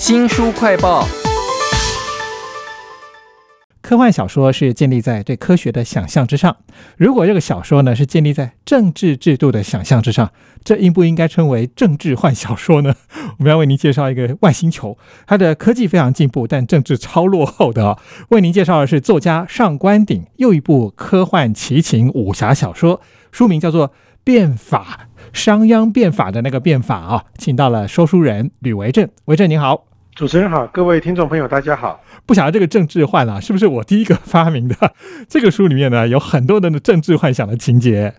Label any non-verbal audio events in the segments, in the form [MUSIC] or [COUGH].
新书快报。科幻小说是建立在对科学的想象之上。如果这个小说呢是建立在政治制度的想象之上，这应不应该称为政治幻小说呢？[LAUGHS] 我们要为您介绍一个外星球，它的科技非常进步，但政治超落后的。为您介绍的是作家上官鼎又一部科幻奇情武侠小说，书名叫做《变法》，商鞅变法的那个变法啊，请到了说书人吕维正，维正您好。主持人好，各位听众朋友，大家好。不晓得这个政治幻啊，是不是我第一个发明的？这个书里面呢，有很多的政治幻想的情节。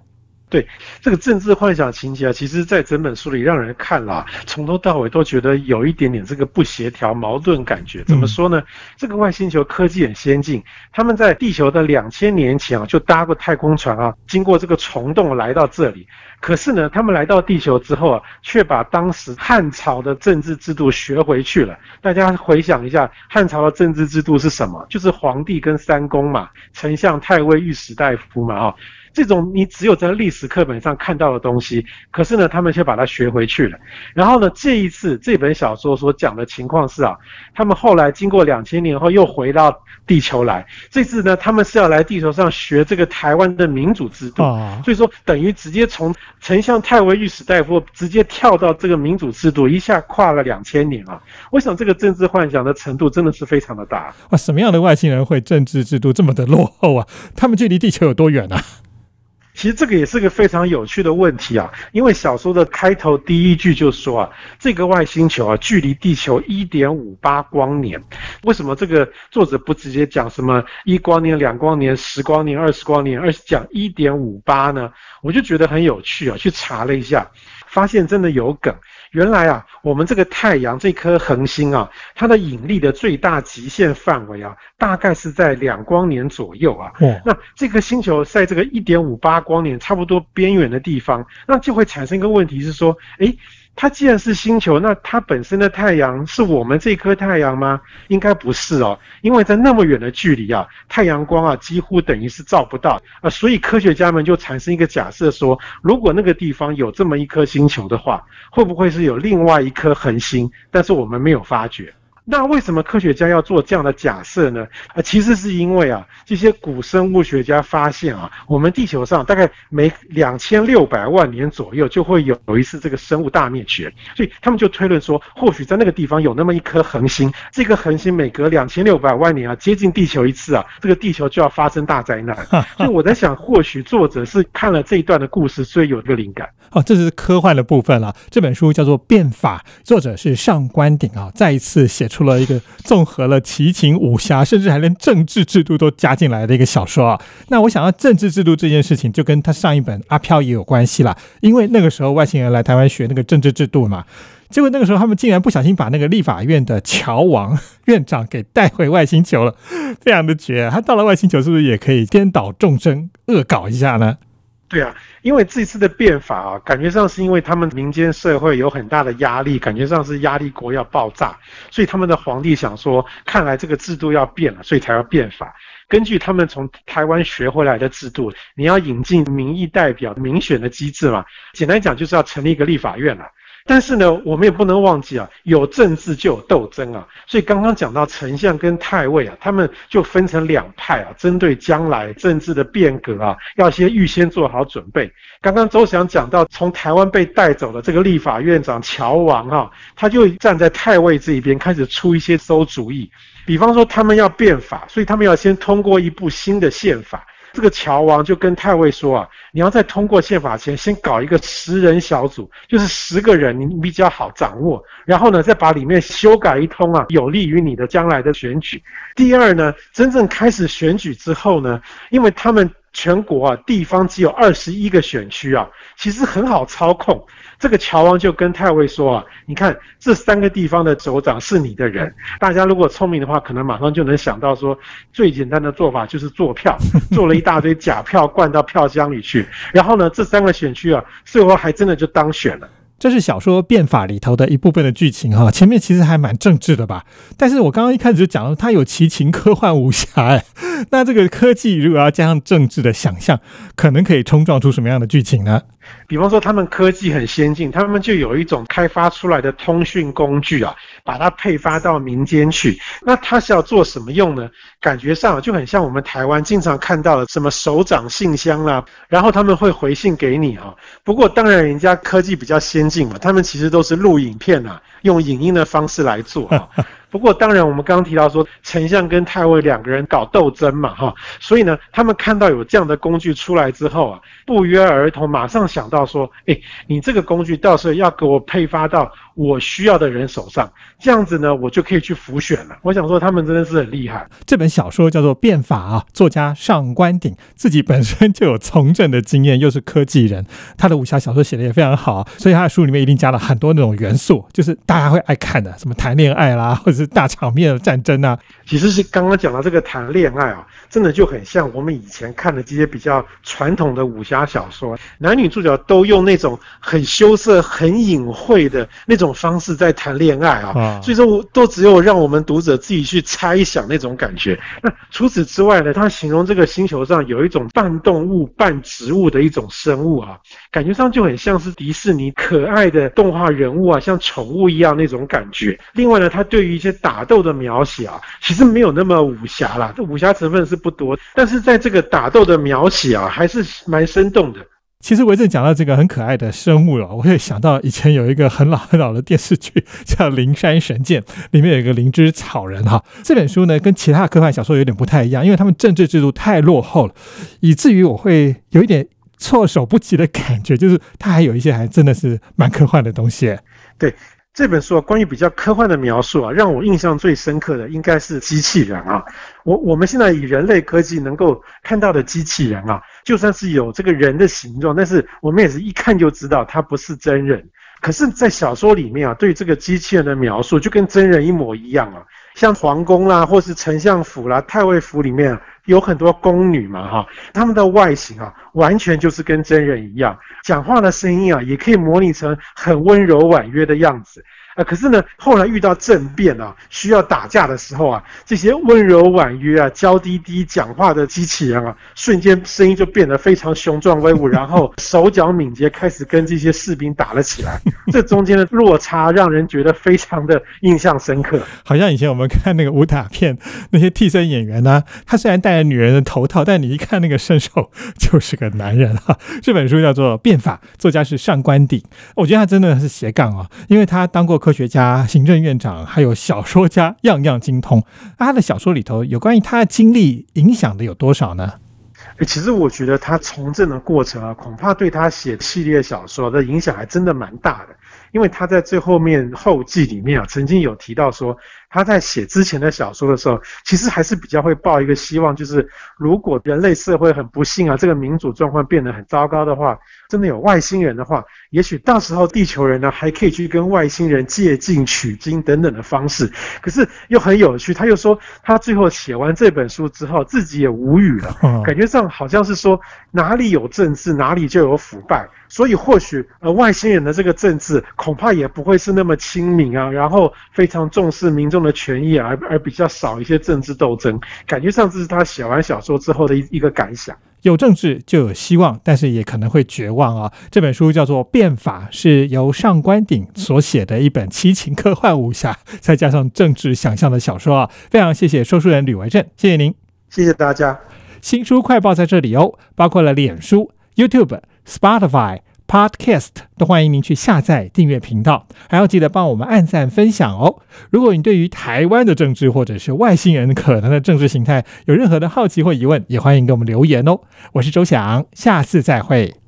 对这个政治幻想情节啊，其实，在整本书里让人看了，从头到尾都觉得有一点点这个不协调、矛盾感觉。怎么说呢？这个外星球科技很先进，他们在地球的两千年前啊，就搭过太空船啊，经过这个虫洞来到这里。可是呢，他们来到地球之后啊，却把当时汉朝的政治制度学回去了。大家回想一下，汉朝的政治制度是什么？就是皇帝跟三公嘛，丞相、太尉、御史大夫嘛，啊。这种你只有在历史课本上看到的东西，可是呢，他们却把它学回去了。然后呢，这一次这本小说所讲的情况是啊，他们后来经过两千年后又回到地球来。这次呢，他们是要来地球上学这个台湾的民主制度。所以说，等于直接从丞相、太尉、御史大夫直接跳到这个民主制度，一下跨了两千年啊！我想这个政治幻想的程度真的是非常的大。哇，什么样的外星人会政治制度这么的落后啊？他们距离地球有多远啊？其实这个也是个非常有趣的问题啊，因为小说的开头第一句就说啊，这个外星球啊，距离地球一点五八光年。为什么这个作者不直接讲什么一光年、两光年、十光年、二十光年，而是讲一点五八呢？我就觉得很有趣啊，去查了一下，发现真的有梗。原来啊，我们这个太阳这颗恒星啊，它的引力的最大极限范围啊，大概是在两光年左右啊。那这颗星球在这个一点五八光年差不多边缘的地方，那就会产生一个问题是说，诶。它既然是星球，那它本身的太阳是我们这颗太阳吗？应该不是哦，因为在那么远的距离啊，太阳光啊几乎等于是照不到啊，所以科学家们就产生一个假设说，如果那个地方有这么一颗星球的话，会不会是有另外一颗恒星？但是我们没有发觉。那为什么科学家要做这样的假设呢？啊，其实是因为啊，这些古生物学家发现啊，我们地球上大概每两千六百万年左右就会有有一次这个生物大灭绝，所以他们就推论说，或许在那个地方有那么一颗恒星，这个恒星每隔两千六百万年啊接近地球一次啊，这个地球就要发生大灾难。所以我在想，或许作者是看了这一段的故事，所以有这个灵感。哦，这是科幻的部分了。这本书叫做《变法》，作者是上官鼎啊，再一次写。出出了一个综合了奇情武侠，甚至还连政治制度都加进来的一个小说啊。那我想要政治制度这件事情，就跟他上一本《阿飘》也有关系啦。因为那个时候外星人来台湾学那个政治制度嘛，结果那个时候他们竟然不小心把那个立法院的乔王院长给带回外星球了，非常的绝。他到了外星球是不是也可以颠倒众生、恶搞一下呢？对啊，因为这次的变法啊，感觉上是因为他们民间社会有很大的压力，感觉上是压力国要爆炸，所以他们的皇帝想说，看来这个制度要变了，所以才要变法。根据他们从台湾学回来的制度，你要引进民意代表民选的机制嘛，简单讲就是要成立一个立法院了。但是呢，我们也不能忘记啊，有政治就有斗争啊。所以刚刚讲到丞相跟太尉啊，他们就分成两派啊，针对将来政治的变革啊，要先预先做好准备。刚刚周翔讲到，从台湾被带走的这个立法院长乔王啊，他就站在太尉这一边，开始出一些馊主意。比方说，他们要变法，所以他们要先通过一部新的宪法。这个乔王就跟太尉说啊，你要在通过宪法前，先搞一个十人小组，就是十个人，你比较好掌握。然后呢，再把里面修改一通啊，有利于你的将来的选举。第二呢，真正开始选举之后呢，因为他们。全国啊，地方只有二十一个选区啊，其实很好操控。这个乔王就跟太尉说啊，你看这三个地方的首长是你的人，大家如果聪明的话，可能马上就能想到说，最简单的做法就是做票，[LAUGHS] 做了一大堆假票灌到票箱里去，然后呢，这三个选区啊，最后还真的就当选了。这是小说变法里头的一部分的剧情哈，前面其实还蛮政治的吧。但是我刚刚一开始就讲了，它有奇情科幻武侠哎，[LAUGHS] 那这个科技如果要加上政治的想象，可能可以冲撞出什么样的剧情呢？比方说，他们科技很先进，他们就有一种开发出来的通讯工具啊，把它配发到民间去。那它是要做什么用呢？感觉上就很像我们台湾经常看到的什么手掌信箱啦，然后他们会回信给你哈。不过当然，人家科技比较先他们其实都是录影片啊，用影音的方式来做。[LAUGHS] 不过，当然，我们刚刚提到说，丞相跟太尉两个人搞斗争嘛，哈，所以呢，他们看到有这样的工具出来之后啊，不约而同，马上想到说，哎，你这个工具到时候要给我配发到我需要的人手上，这样子呢，我就可以去浮选了。我想说，他们真的是很厉害。这本小说叫做《变法》啊，作家上官鼎自己本身就有从政的经验，又是科技人，他的武侠小说写的也非常好，所以他的书里面一定加了很多那种元素，就是大家会爱看的，什么谈恋爱啦，或者。大场面的战争啊，其实是刚刚讲到这个谈恋爱啊，真的就很像我们以前看的这些比较传统的武侠小说，男女主角都用那种很羞涩、很隐晦的那种方式在谈恋爱啊，所以说都只有让我们读者自己去猜想那种感觉。那除此之外呢，他形容这个星球上有一种半动物、半植物的一种生物啊，感觉上就很像是迪士尼可爱的动画人物啊，像宠物一样那种感觉。另外呢，他对于一些打斗的描写啊，其实没有那么武侠啦，这武侠成分是不多，但是在这个打斗的描写啊，还是蛮生动的。其实维正讲到这个很可爱的生物了，我也想到以前有一个很老很老的电视剧 [LAUGHS] 叫《灵山神剑》，里面有一个灵芝草人哈。这本书呢，跟其他科幻小说有点不太一样，因为他们政治制度太落后了，以至于我会有一点措手不及的感觉，就是它还有一些还真的是蛮科幻的东西。对。这本书啊，关于比较科幻的描述啊，让我印象最深刻的应该是机器人啊。我我们现在以人类科技能够看到的机器人啊，就算是有这个人的形状，但是我们也是一看就知道它不是真人。可是，在小说里面啊，对这个机器人的描述就跟真人一模一样啊。像皇宫啦，或是丞相府啦、太尉府里面有很多宫女嘛，哈，她们的外形啊，完全就是跟真人一样，讲话的声音啊，也可以模拟成很温柔婉约的样子。啊，可是呢，后来遇到政变啊，需要打架的时候啊，这些温柔婉约啊、娇滴滴讲话的机器人啊，瞬间声音就变得非常雄壮威武，然后手脚敏捷，开始跟这些士兵打了起来。这中间的落差让人觉得非常的印象深刻。好像以前我们看那个武打片，那些替身演员呢，他虽然戴着女人的头套，但你一看那个身手 [LAUGHS] 就是个男人啊。这本书叫做《变法》，作家是上官鼎，我觉得他真的是斜杠啊，因为他当过。科学家、行政院长，还有小说家，样样精通。他的小说里头有关于他的经历影响的有多少呢？其实我觉得他从政的过程啊，恐怕对他写系列小说的影响还真的蛮大的。因为他在最后面后记里面啊，曾经有提到说，他在写之前的小说的时候，其实还是比较会抱一个希望，就是如果人类社会很不幸啊，这个民主状况变得很糟糕的话，真的有外星人的话，也许到时候地球人呢还可以去跟外星人借镜取经等等的方式。可是又很有趣，他又说他最后写完这本书之后，自己也无语了，感觉上好像是说哪里有政治，哪里就有腐败。所以或许呃外星人的这个政治恐怕也不会是那么亲民啊，然后非常重视民众的权益，而而比较少一些政治斗争。感觉上这是他写完小说之后的一一个感想。有政治就有希望，但是也可能会绝望啊。这本书叫做《变法》，是由上官鼎所写的一本奇情科幻武侠，再加上政治想象的小说啊。非常谢谢说书人吕维正，谢谢您，谢谢大家。新书快报在这里哦，包括了脸书、YouTube。Spotify Podcast 都欢迎您去下载订阅频道，还要记得帮我们按赞分享哦。如果你对于台湾的政治或者是外星人可能的政治形态有任何的好奇或疑问，也欢迎给我们留言哦。我是周翔，下次再会。